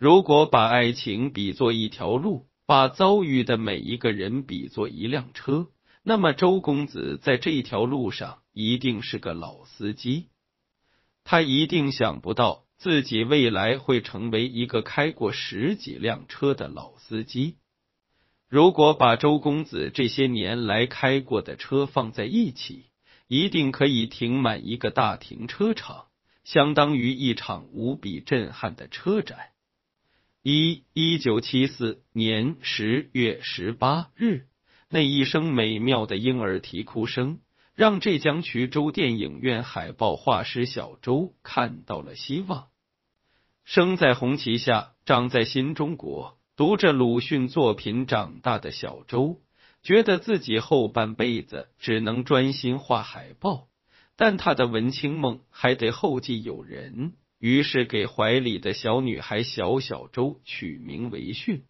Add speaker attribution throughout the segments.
Speaker 1: 如果把爱情比作一条路，把遭遇的每一个人比作一辆车，那么周公子在这条路上一定是个老司机。他一定想不到自己未来会成为一个开过十几辆车的老司机。如果把周公子这些年来开过的车放在一起，一定可以停满一个大停车场，相当于一场无比震撼的车展。一一九七四年十月十八日，那一声美妙的婴儿啼哭声，让浙江衢州电影院海报画师小周看到了希望。生在红旗下，长在新中国。读着鲁迅作品长大的小周，觉得自己后半辈子只能专心画海报，但他的文青梦还得后继有人，于是给怀里的小女孩小小周取名为迅，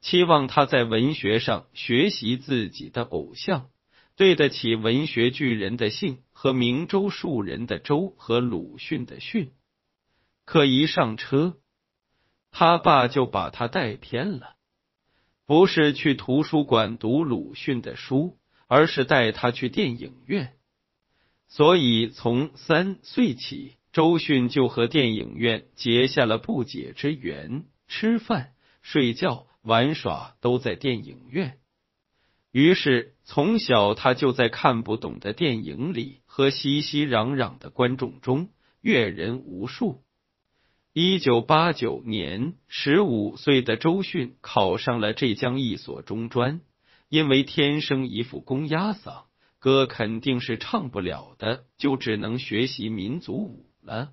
Speaker 1: 期望她在文学上学习自己的偶像，对得起文学巨人的姓和明州树人的周和鲁迅的迅。可一上车。他爸就把他带偏了，不是去图书馆读鲁迅的书，而是带他去电影院。所以从三岁起，周迅就和电影院结下了不解之缘，吃饭、睡觉、玩耍都在电影院。于是从小他就在看不懂的电影里和熙熙攘攘的观众中阅人无数。一九八九年，十五岁的周迅考上了浙江一所中专。因为天生一副公鸭嗓，歌肯定是唱不了的，就只能学习民族舞了。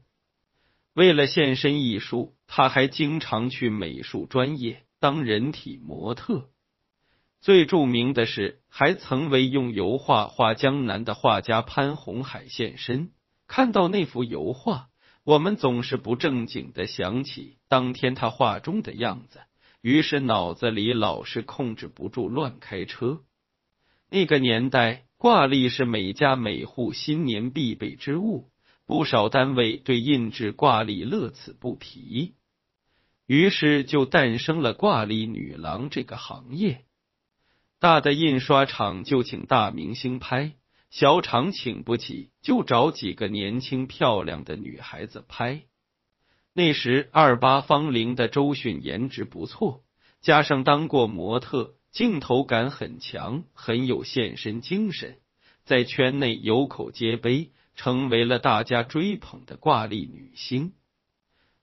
Speaker 1: 为了献身艺术，他还经常去美术专业当人体模特。最著名的是，还曾为用油画画江南的画家潘洪海现身。看到那幅油画。我们总是不正经的想起当天他画中的样子，于是脑子里老是控制不住乱开车。那个年代，挂历是每家每户新年必备之物，不少单位对印制挂历乐此不疲，于是就诞生了挂历女郎这个行业。大的印刷厂就请大明星拍。小厂请不起，就找几个年轻漂亮的女孩子拍。那时二八芳龄的周迅颜值不错，加上当过模特，镜头感很强，很有现身精神，在圈内有口皆碑，成为了大家追捧的挂历女星。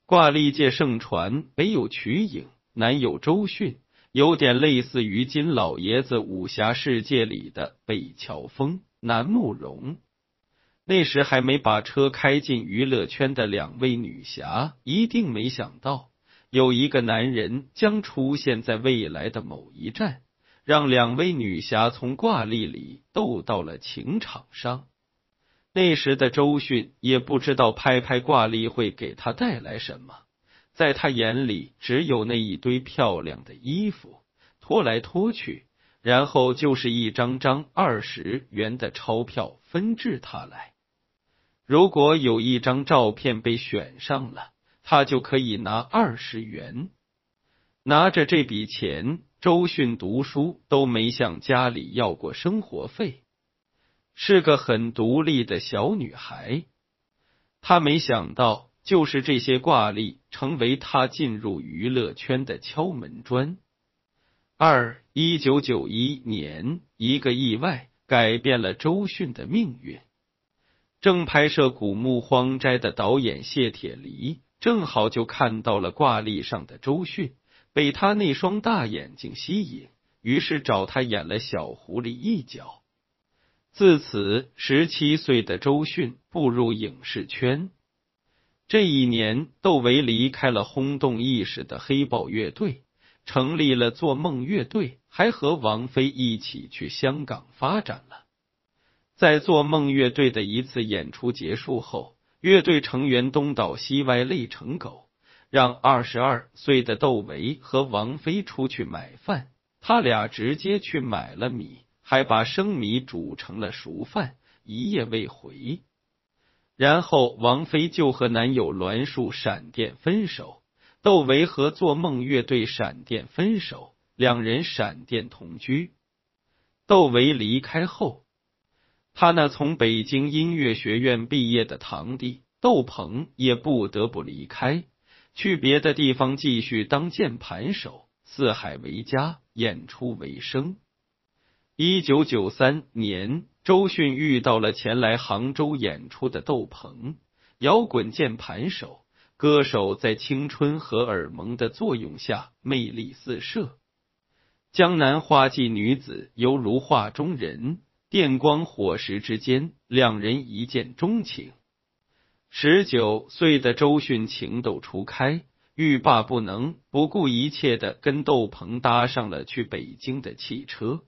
Speaker 1: 挂历界盛传，北有瞿颖，南有周迅，有点类似于金老爷子武侠世界里的北乔峰。南慕容那时还没把车开进娱乐圈的两位女侠，一定没想到有一个男人将出现在未来的某一站，让两位女侠从挂历里斗到了情场上。那时的周迅也不知道拍拍挂历会给他带来什么，在他眼里只有那一堆漂亮的衣服，拖来拖去。然后就是一张张二十元的钞票分至他来。如果有一张照片被选上了，他就可以拿二十元。拿着这笔钱，周迅读书都没向家里要过生活费，是个很独立的小女孩。她没想到，就是这些挂历成为她进入娱乐圈的敲门砖。二一九九一年，一个意外改变了周迅的命运。正拍摄《古墓荒斋》的导演谢铁骊，正好就看到了挂历上的周迅，被他那双大眼睛吸引，于是找他演了小狐狸一角。自此，十七岁的周迅步入影视圈。这一年，窦唯离开了轰动一时的黑豹乐队。成立了做梦乐队，还和王菲一起去香港发展了。在做梦乐队的一次演出结束后，乐队成员东倒西歪累成狗，让二十二岁的窦唯和王菲出去买饭，他俩直接去买了米，还把生米煮成了熟饭，一夜未回。然后王菲就和男友栾树闪电分手。窦唯和做梦乐队闪电分手，两人闪电同居。窦唯离开后，他那从北京音乐学院毕业的堂弟窦鹏也不得不离开，去别的地方继续当键盘手，四海为家，演出为生。一九九三年，周迅遇到了前来杭州演出的窦鹏，摇滚键盘手。歌手在青春荷尔蒙的作用下魅力四射，江南花季女子犹如画中人，电光火石之间，两人一见钟情。十九岁的周迅情窦初开，欲罢不能，不顾一切的跟窦鹏搭上了去北京的汽车。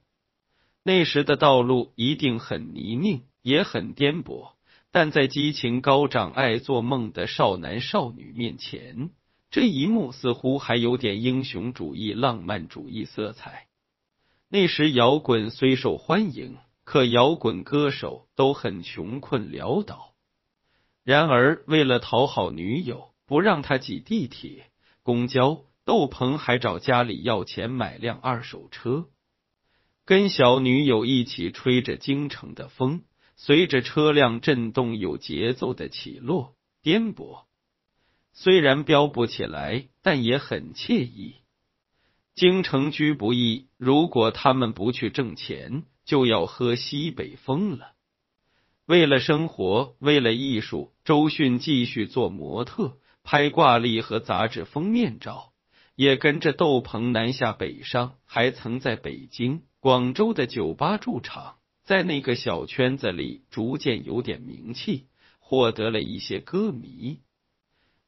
Speaker 1: 那时的道路一定很泥泞，也很颠簸。但在激情高涨、爱做梦的少男少女面前，这一幕似乎还有点英雄主义、浪漫主义色彩。那时摇滚虽受欢迎，可摇滚歌手都很穷困潦倒。然而，为了讨好女友，不让她挤地铁、公交，窦鹏还找家里要钱买辆二手车，跟小女友一起吹着京城的风。随着车辆震动，有节奏的起落颠簸，虽然飙不起来，但也很惬意。京城居不易，如果他们不去挣钱，就要喝西北风了。为了生活，为了艺术，周迅继续做模特，拍挂历和杂志封面照，也跟着窦鹏南下北上，还曾在北京、广州的酒吧驻场。在那个小圈子里，逐渐有点名气，获得了一些歌迷。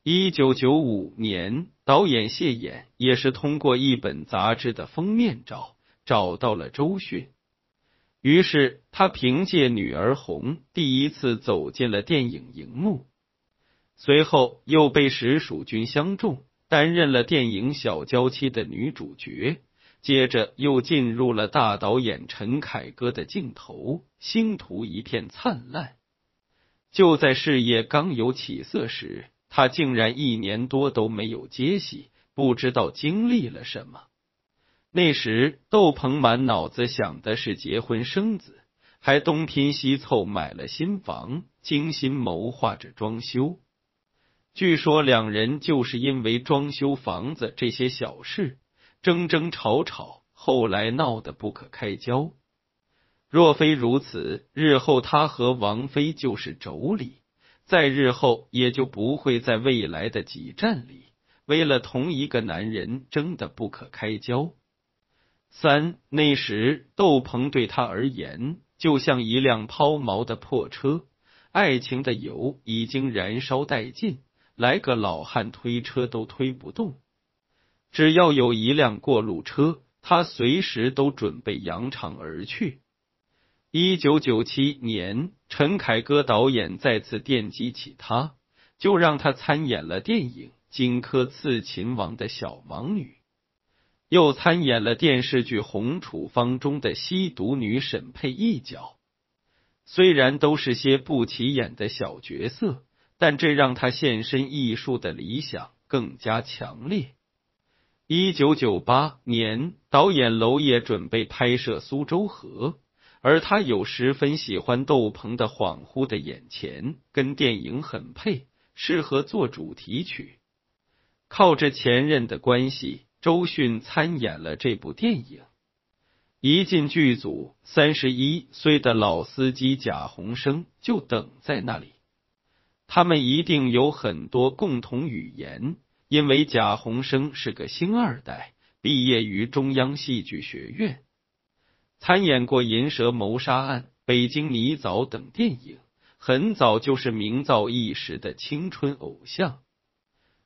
Speaker 1: 一九九五年，导演谢衍也是通过一本杂志的封面照找到了周迅，于是他凭借《女儿红》第一次走进了电影荧幕，随后又被石蜀君相中，担任了电影《小娇妻》的女主角。接着又进入了大导演陈凯歌的镜头，星途一片灿烂。就在事业刚有起色时，他竟然一年多都没有接戏，不知道经历了什么。那时，窦鹏满脑子想的是结婚生子，还东拼西凑买了新房，精心谋划着装修。据说两人就是因为装修房子这些小事。争争吵吵，后来闹得不可开交。若非如此，日后他和王菲就是妯娌，在日后也就不会在未来的几站里为了同一个男人争得不可开交。三那时，窦鹏对他而言就像一辆抛锚的破车，爱情的油已经燃烧殆尽，来个老汉推车都推不动。只要有一辆过路车，他随时都准备扬长而去。一九九七年，陈凯歌导演再次电击起他，就让他参演了电影《荆轲刺秦王》的小王女，又参演了电视剧《红处方》中的吸毒女沈佩一角。虽然都是些不起眼的小角色，但这让他献身艺术的理想更加强烈。一九九八年，导演娄烨准备拍摄《苏州河》，而他又十分喜欢窦鹏的《恍惚的眼前》，跟电影很配，适合做主题曲。靠着前任的关系，周迅参演了这部电影。一进剧组，三十一岁的老司机贾宏声就等在那里，他们一定有很多共同语言。因为贾宏声是个星二代，毕业于中央戏剧学院，参演过《银蛇谋杀案》《北京泥枣》等电影，很早就是名噪一时的青春偶像，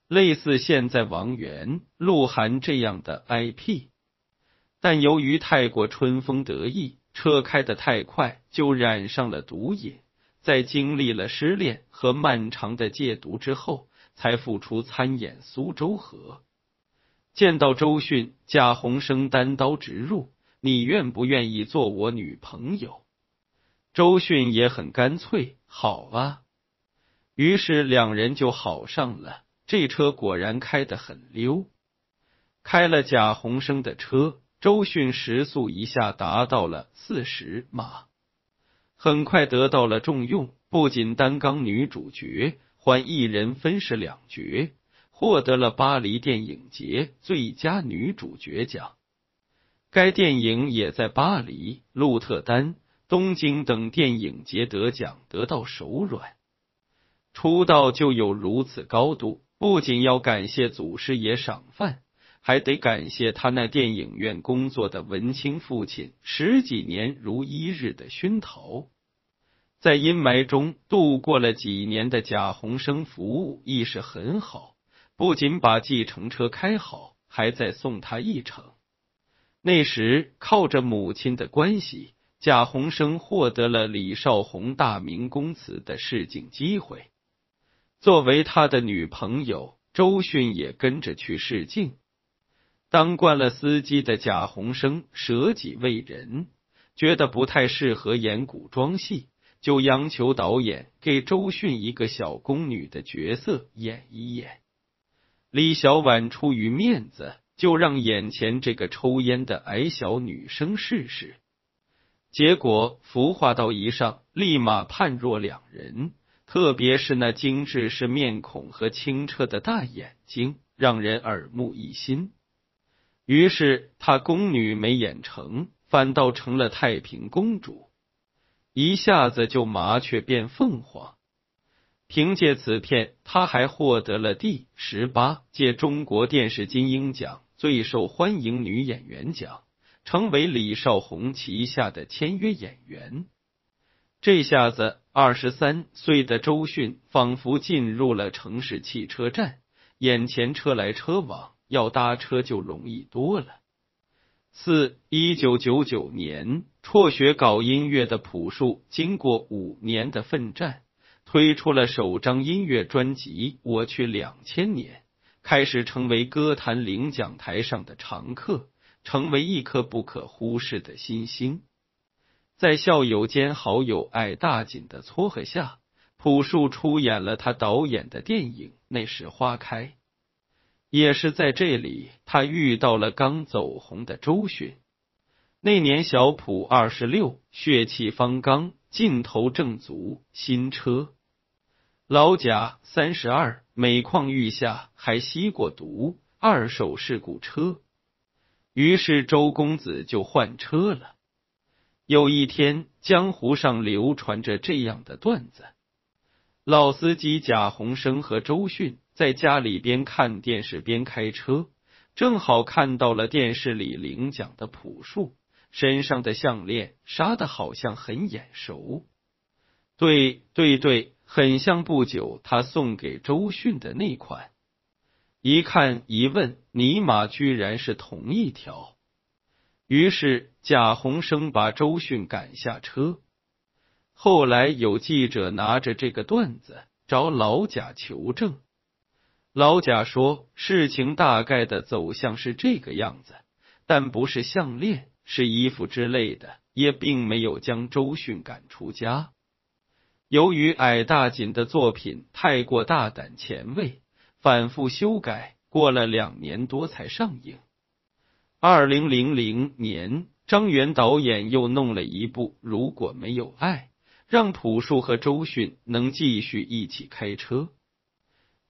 Speaker 1: 类似现在王源、鹿晗这样的 IP。但由于太过春风得意，车开得太快，就染上了毒瘾，在经历了失恋和漫长的戒毒之后。才复出参演《苏州河》，见到周迅，贾宏声单刀直入：“你愿不愿意做我女朋友？”周迅也很干脆：“好啊。”于是两人就好上了。这车果然开得很溜。开了贾宏生的车，周迅时速一下达到了四十码，很快得到了重用，不仅担纲女主角，还一人分饰两角，获得了巴黎电影节最佳女主角奖。该电影也在巴黎、鹿特丹、东京等电影节得奖，得到手软。出道就有如此高度，不仅要感谢祖师爷赏饭，还得感谢他那电影院工作的文青父亲十几年如一日的熏陶。在阴霾中度过了几年的贾宏生，服务意识很好，不仅把计程车开好，还在送他一程。那时，靠着母亲的关系，贾宏生获得了李少红大明宫词的试镜机会。作为他的女朋友，周迅也跟着去试镜。当惯了司机的贾宏生舍己为人，觉得不太适合演古装戏，就央求导演给周迅一个小宫女的角色演一演。李小婉出于面子。就让眼前这个抽烟的矮小女生试试，结果服化道一上，立马判若两人。特别是那精致是面孔和清澈的大眼睛，让人耳目一新。于是她宫女没演成，反倒成了太平公主，一下子就麻雀变凤凰。凭借此片，他还获得了第十八届中国电视金鹰奖。最受欢迎女演员奖，成为李少红旗下的签约演员。这下子，二十三岁的周迅仿佛进入了城市汽车站，眼前车来车往，要搭车就容易多了。四一九九九年，辍学搞音乐的朴树，经过五年的奋战，推出了首张音乐专辑《我去两千年》。开始成为歌坛领奖台上的常客，成为一颗不可忽视的新星。在校友兼好友艾大锦的撮合下，朴树出演了他导演的电影《那时花开》。也是在这里，他遇到了刚走红的周迅。那年小普二十六，血气方刚，劲头正足，新车。老贾三十二，每况愈下，还吸过毒，二手事故车。于是周公子就换车了。有一天，江湖上流传着这样的段子：老司机贾宏生和周迅在家里边看电视边开车，正好看到了电视里领奖的朴树身上的项链，杀的好像很眼熟。对对对。很像不久他送给周迅的那款，一看一问，尼玛居然是同一条。于是贾宏生把周迅赶下车。后来有记者拿着这个段子找老贾求证，老贾说事情大概的走向是这个样子，但不是项链，是衣服之类的，也并没有将周迅赶出家。由于矮大紧的作品太过大胆前卫，反复修改，过了两年多才上映。二零零零年，张元导演又弄了一部《如果没有爱》，让朴树和周迅能继续一起开车。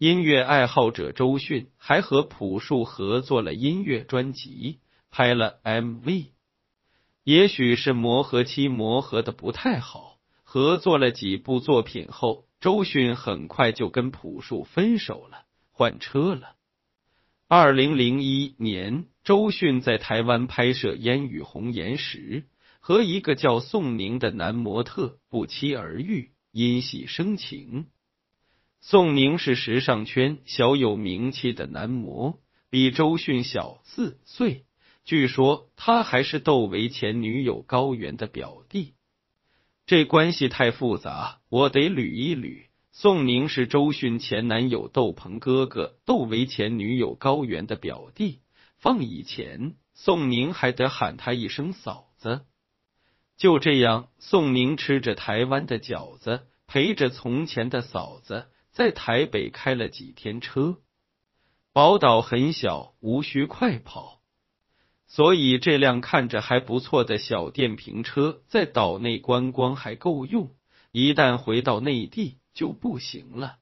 Speaker 1: 音乐爱好者周迅还和朴树合作了音乐专辑，拍了 MV。也许是磨合期磨合的不太好。合作了几部作品后，周迅很快就跟朴树分手了，换车了。二零零一年，周迅在台湾拍摄《烟雨红颜》时，和一个叫宋宁的男模特不期而遇，因戏生情。宋宁是时尚圈小有名气的男模，比周迅小四岁，据说他还是窦唯前女友高原的表弟。这关系太复杂，我得捋一捋。宋宁是周迅前男友窦鹏哥哥，窦唯前女友高原的表弟。放以前，宋宁还得喊他一声嫂子。就这样，宋宁吃着台湾的饺子，陪着从前的嫂子，在台北开了几天车，宝岛很小，无需快跑，所以这辆看着还不错的小电瓶车在岛内观光还够用，一旦回到内地就不行了。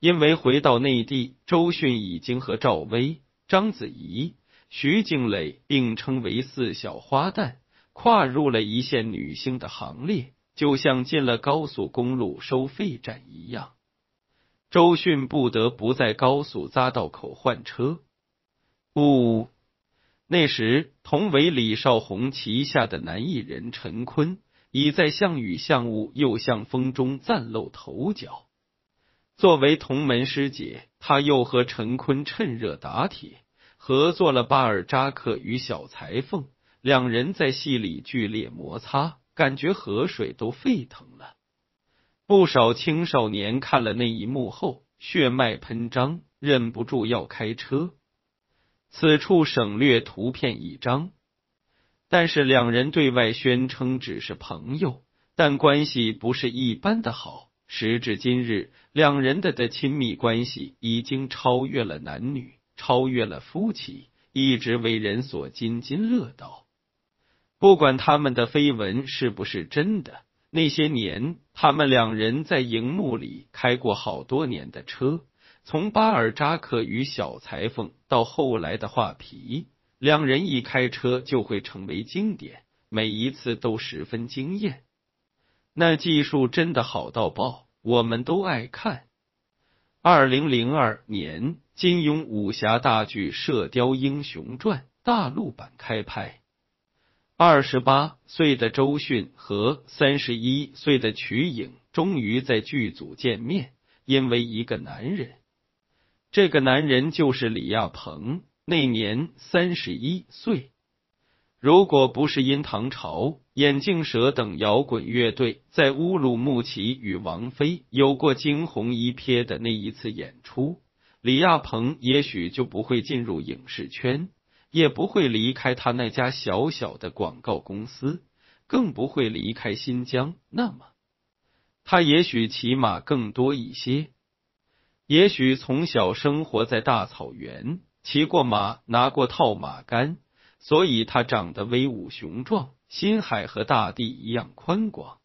Speaker 1: 因为回到内地，周迅已经和赵薇、章子怡、徐静蕾并称为四小花旦，跨入了一线女星的行列，就像进了高速公路收费站一样。周迅不得不在高速匝道口换车。不，那时同为李少红旗下的男艺人陈坤，已在《像雨像雾又像风》中崭露头角。作为同门师姐，他又和陈坤趁热打铁，合作了《巴尔扎克与小裁缝》，两人在戏里剧烈摩擦，感觉河水都沸腾了。不少青少年看了那一幕后，血脉喷张，忍不住要开车。此处省略图片一张。但是两人对外宣称只是朋友，但关系不是一般的好。时至今日，两人的的亲密关系已经超越了男女，超越了夫妻，一直为人所津津乐道。不管他们的绯闻是不是真的，那些年他们两人在荧幕里开过好多年的车，从巴尔扎克与小裁缝到后来的画皮，两人一开车就会成为经典，每一次都十分惊艳。那技术真的好到爆，我们都爱看。二零零二年，金庸武侠大剧《射雕英雄传》大陆版开拍，二十八岁的周迅和三十一岁的瞿颖终于在剧组见面，因为一个男人，这个男人就是李亚鹏，那年三十一岁。如果不是因唐朝、眼镜蛇等摇滚乐队在乌鲁木齐与王菲有过惊鸿一瞥的那一次演出，李亚鹏也许就不会进入影视圈，也不会离开他那家小小的广告公司，更不会离开新疆。那么，他也许骑马更多一些，也许从小生活在大草原，骑过马，拿过套马杆。所以他长得威武雄壮，心海和大地一样宽广。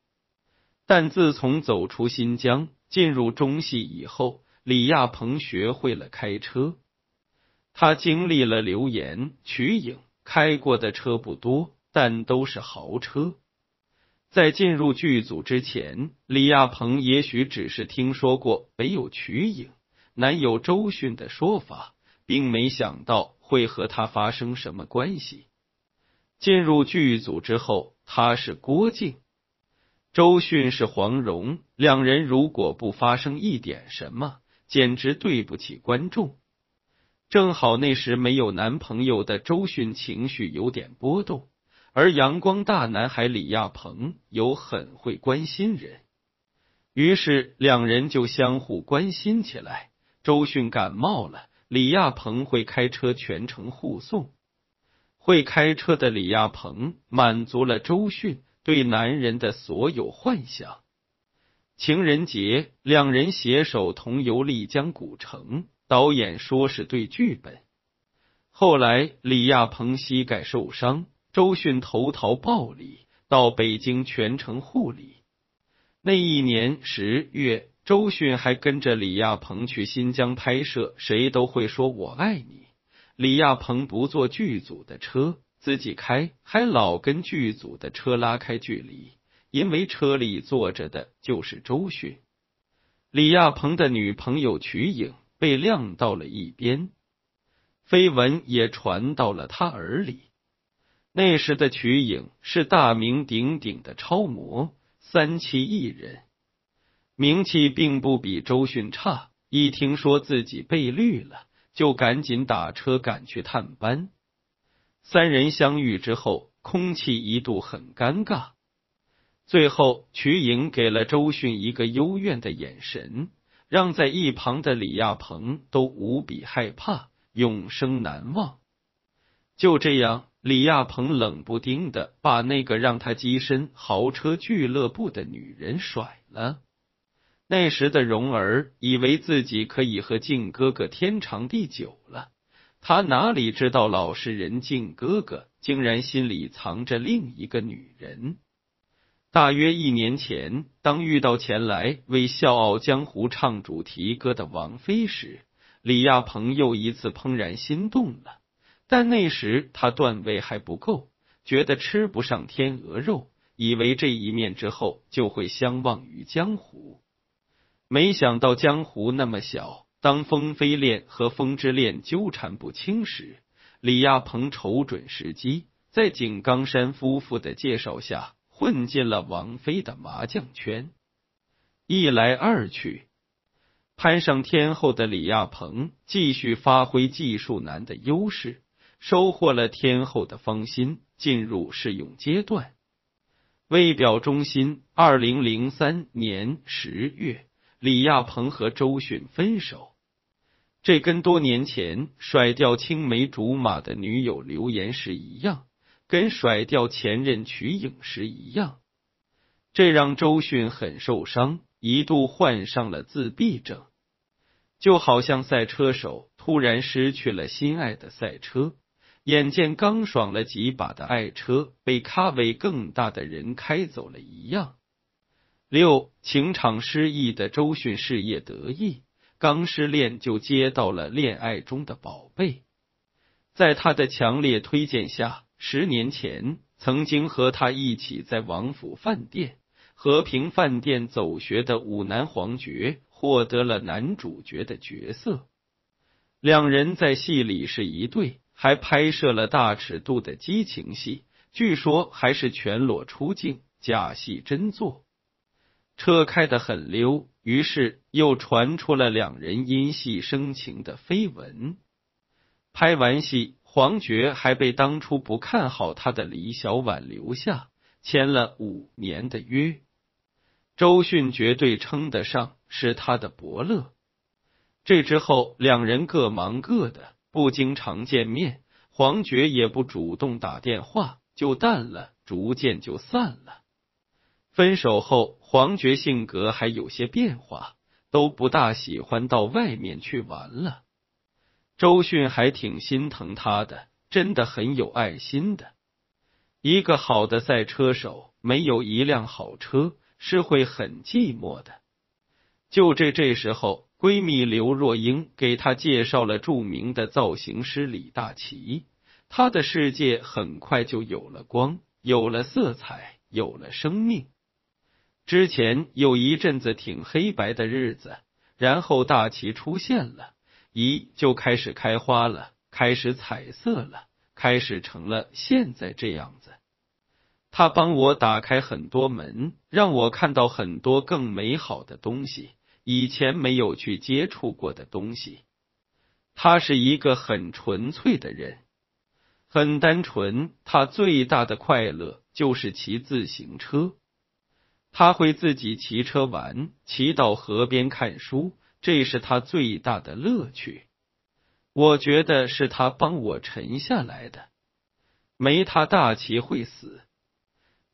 Speaker 1: 但自从走出新疆，进入中戏以后，李亚鹏学会了开车。他经历了流言、瞿颖开过的车不多，但都是豪车。在进入剧组之前，李亚鹏也许只是听说过北有瞿颖，南有周迅的说法，并没想到。会和他发生什么关系？进入剧组之后，他是郭靖，周迅是黄蓉，两人如果不发生一点什么，简直对不起观众。正好那时没有男朋友的周迅情绪有点波动，而阳光大男孩李亚鹏有很会关心人，于是两人就相互关心起来。周迅感冒了。李亚鹏会开车全程护送，会开车的李亚鹏满足了周迅对男人的所有幻想。情人节，两人携手同游丽江古城，导演说是对剧本。后来李亚鹏膝盖受伤，周迅投桃报李，到北京全程护理。那一年十月。周迅还跟着李亚鹏去新疆拍摄，谁都会说我爱你。李亚鹏不坐剧组的车，自己开，还老跟剧组的车拉开距离，因为车里坐着的就是周迅。李亚鹏的女朋友瞿颖被晾到了一边，绯闻也传到了他耳里。那时的瞿颖是大名鼎鼎的超模，三期艺人。名气并不比周迅差，一听说自己被绿了，就赶紧打车赶去探班。三人相遇之后，空气一度很尴尬。最后，瞿颖给了周迅一个幽怨的眼神，让在一旁的李亚鹏都无比害怕，永生难忘。就这样，李亚鹏冷不丁的把那个让他跻身豪车俱乐部的女人甩了。那时的蓉儿以为自己可以和靖哥哥天长地久了，他哪里知道老实人靖哥哥竟然心里藏着另一个女人。大约一年前，当遇到前来为《笑傲江湖》唱主题歌的王菲时，李亚鹏又一次怦然心动了。但那时他段位还不够，觉得吃不上天鹅肉，以为这一面之后就会相忘于江湖。没想到江湖那么小，当风飞恋和风之恋纠缠不清时，李亚鹏瞅准时机，在井冈山夫妇的介绍下。混进了王菲的麻将圈，一来二去，攀上天后的李亚鹏继续发挥技术男的优势，收获了天后的芳心，进入试用阶段。为表忠心，二零零三年十月，李亚鹏和周迅分手。这跟多年前甩掉青梅竹马的女友刘岩石一样。跟甩掉前任瞿颖时一样，这让周迅很受伤，一度患上了自闭症，就好像赛车手突然失去了心爱的赛车，眼见刚爽了几把的爱车被咖位更大的人开走了一样。六情场失意的周迅事业得意，刚失恋就接到了恋爱中的宝贝，在他的强烈推荐下。十年前，曾经和他一起在王府饭店、和平饭店走学的武男黄觉获得了男主角的角色。两人在戏里是一对，还拍摄了大尺度的激情戏，据说还是全裸出镜，假戏真做。车开得很溜，于是又传出了两人因戏生情的绯闻。拍完戏。黄觉还被当初不看好他的李小婉留下，签了五年的约。周迅绝对称得上是他的伯乐。这之后，两人各忙各的，不经常见面。黄觉也不主动打电话，就淡了，逐渐就散了。分手后，黄觉性格还有些变化，都不大喜欢到外面去玩了。周迅还挺心疼他的，真的很有爱心的。一个好的赛车手没有一辆好车是会很寂寞的。就这这时候，闺蜜刘若英给她介绍了著名的造型师李大齐，他的世界很快就有了光，有了色彩，有了生命。之前有一阵子挺黑白的日子，然后大齐出现了。咦，就开始开花了，开始彩色了，开始成了现在这样子。他帮我打开很多门，让我看到很多更美好的东西，以前没有去接触过的东西。他是一个很纯粹的人，很单纯。他最大的快乐就是骑自行车，他会自己骑车玩，骑到河边看书。这是他最大的乐趣，我觉得是他帮我沉下来的。没他，大齐会死。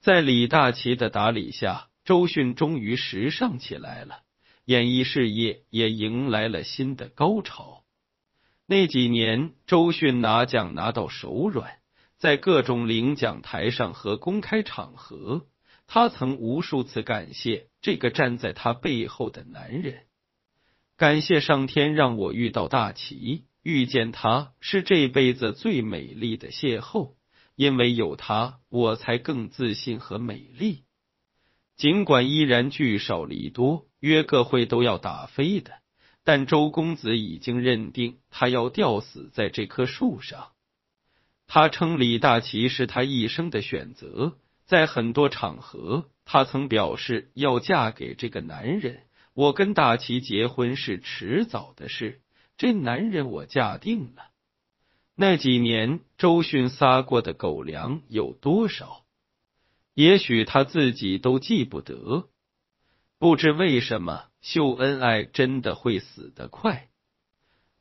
Speaker 1: 在李大齐的打理下，周迅终于时尚起来了，演艺事业也迎来了新的高潮。那几年，周迅拿奖拿到手软，在各种领奖台上和公开场合，他曾无数次感谢这个站在他背后的男人。感谢上天让我遇到大齐，遇见他是这辈子最美丽的邂逅，因为有他，我才更自信和美丽。尽管依然聚少离多，约个会都要打飞的，但周公子已经认定他要吊死在这棵树上。他称李大齐是他一生的选择，在很多场合，他曾表示要嫁给这个男人。我跟大齐结婚是迟早的事，这男人我嫁定了。那几年，周迅撒过的狗粮有多少？也许他自己都记不得。不知为什么，秀恩爱真的会死得快。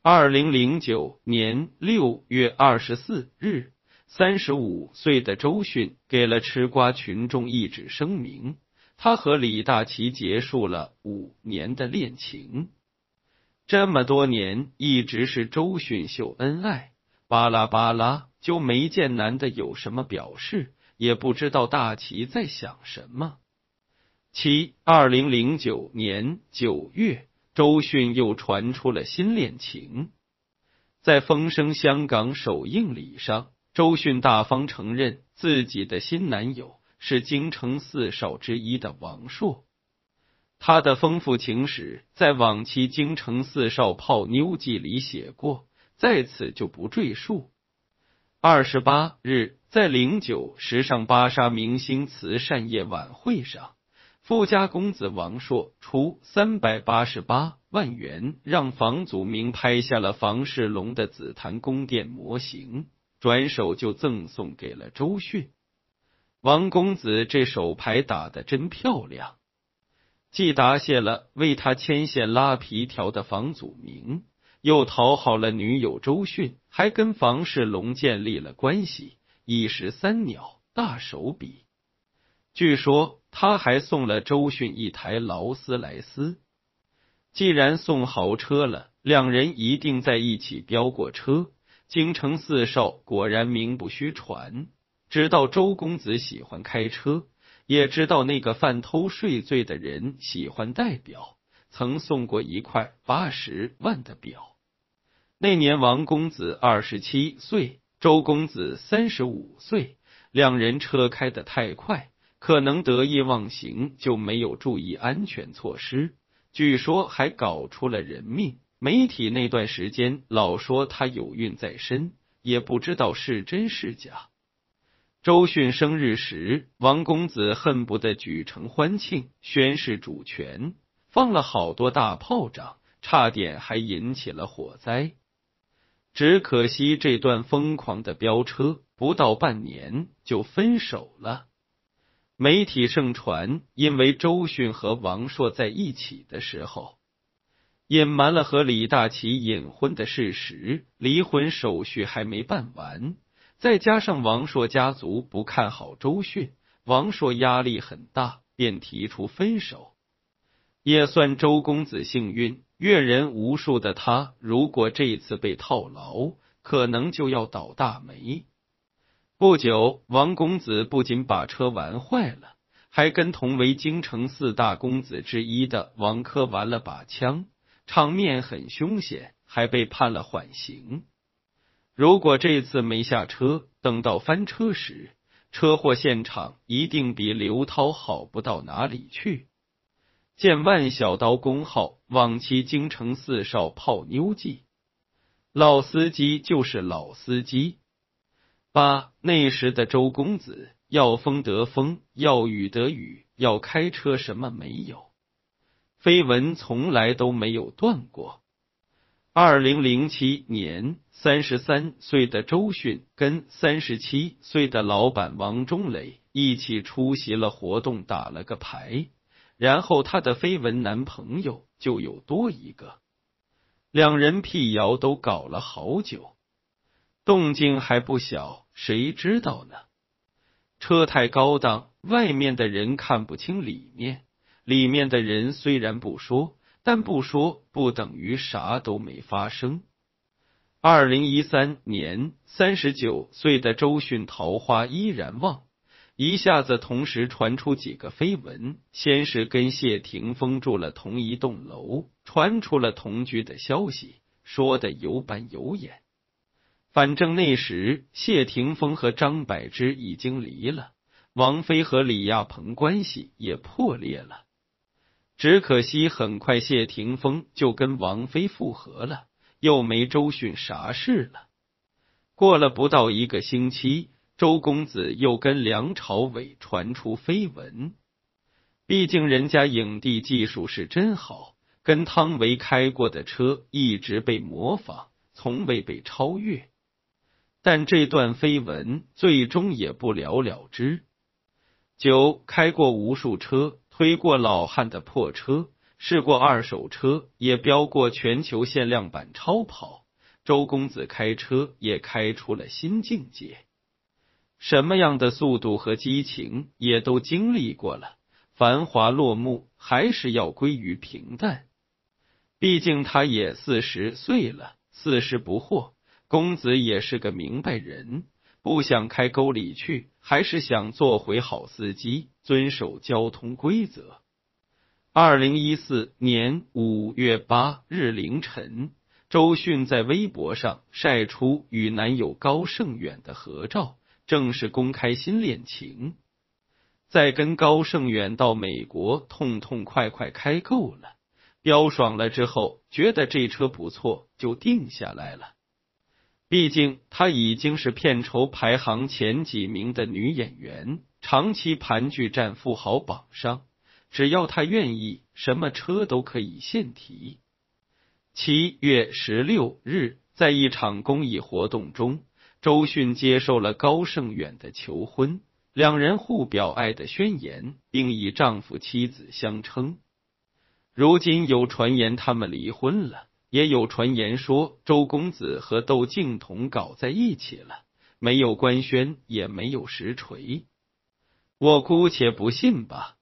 Speaker 1: 二零零九年六月二十四日，三十五岁的周迅给了吃瓜群众一纸声明。他和李大齐结束了五年的恋情。这么多年一直是周迅秀恩爱，巴拉巴拉，就没见男的有什么表示，也不知道大齐在想什么。七二零零九年九月，周迅又传出了新恋情，在风声香港首映礼上，周迅大方承认自己的新男友。是京城四少之一的王朔，他的丰富情史在往期《京城四少泡妞记》里写过，在此就不赘述。二十八日，在零九时尚芭莎明星慈善夜晚会上，富家公子王朔出三百八十八万元让房祖名拍下了房世龙的紫檀宫殿模型，转手就赠送给了周迅。王公子这手牌打的真漂亮，既答谢了为他牵线拉皮条的房祖名，又讨好了女友周迅，还跟房世龙建立了关系，一石三鸟，大手笔。据说他还送了周迅一台劳斯莱斯。既然送豪车了，两人一定在一起飙过车。京城四少果然名不虚传。知道周公子喜欢开车，也知道那个犯偷税罪的人喜欢戴表，曾送过一块八十万的表。那年王公子二十七岁，周公子三十五岁，两人车开得太快，可能得意忘形，就没有注意安全措施，据说还搞出了人命。媒体那段时间老说他有孕在身，也不知道是真是假。周迅生日时，王公子恨不得举城欢庆，宣示主权，放了好多大炮仗，差点还引起了火灾。只可惜这段疯狂的飙车不到半年就分手了。媒体盛传，因为周迅和王朔在一起的时候，隐瞒了和李大齐隐婚的事实，离婚手续还没办完。再加上王朔家族不看好周迅，王朔压力很大，便提出分手。也算周公子幸运，阅人无数的他，如果这次被套牢，可能就要倒大霉。不久，王公子不仅把车玩坏了，还跟同为京城四大公子之一的王珂玩了把枪，场面很凶险，还被判了缓刑。如果这次没下车，等到翻车时，车祸现场一定比刘涛好不到哪里去。见万小刀公号，往期京城四少泡妞记，老司机就是老司机。八那时的周公子要风得风，要雨得雨，要开车什么没有？绯闻从来都没有断过。二零零七年，三十三岁的周迅跟三十七岁的老板王中磊一起出席了活动，打了个牌，然后她的绯闻男朋友就有多一个，两人辟谣都搞了好久，动静还不小，谁知道呢？车太高档，外面的人看不清里面，里面的人虽然不说。但不说不等于啥都没发生。二零一三年，三十九岁的周迅桃花依然旺，一下子同时传出几个绯闻：先是跟谢霆锋住了同一栋楼，传出了同居的消息，说的有板有眼。反正那时谢霆锋和张柏芝已经离了，王菲和李亚鹏关系也破裂了。只可惜，很快谢霆锋就跟王菲复合了，又没周迅啥事了。过了不到一个星期，周公子又跟梁朝伟传出绯闻。毕竟人家影帝技术是真好，跟汤唯开过的车一直被模仿，从未被超越。但这段绯闻最终也不了了之。九开过无数车。推过老汉的破车，试过二手车，也飙过全球限量版超跑。周公子开车也开出了新境界，什么样的速度和激情也都经历过了。繁华落幕，还是要归于平淡。毕竟他也四十岁了，四十不惑。公子也是个明白人，不想开沟里去，还是想做回好司机，遵守交通规则。二零一四年五月八日凌晨。周迅在微博上晒出与男友高胜远的合照，正式公开新恋情。在跟高胜远到美国痛痛快快开够了，飙爽了之后，觉得这车不错，就定下来了。毕竟她已经是片酬排行前几名的女演员，长期盘踞战富豪榜上，只要她愿意，什么车都可以现提。七月十六日，在一场公益活动中，周迅接受了高胜远的求婚，两人互表爱的宣言，并以丈夫妻子相称。如今有传言他们离婚了，也有传言说周公子和窦靖童搞在一起了，没有官宣，也没有实锤，我姑且不信吧。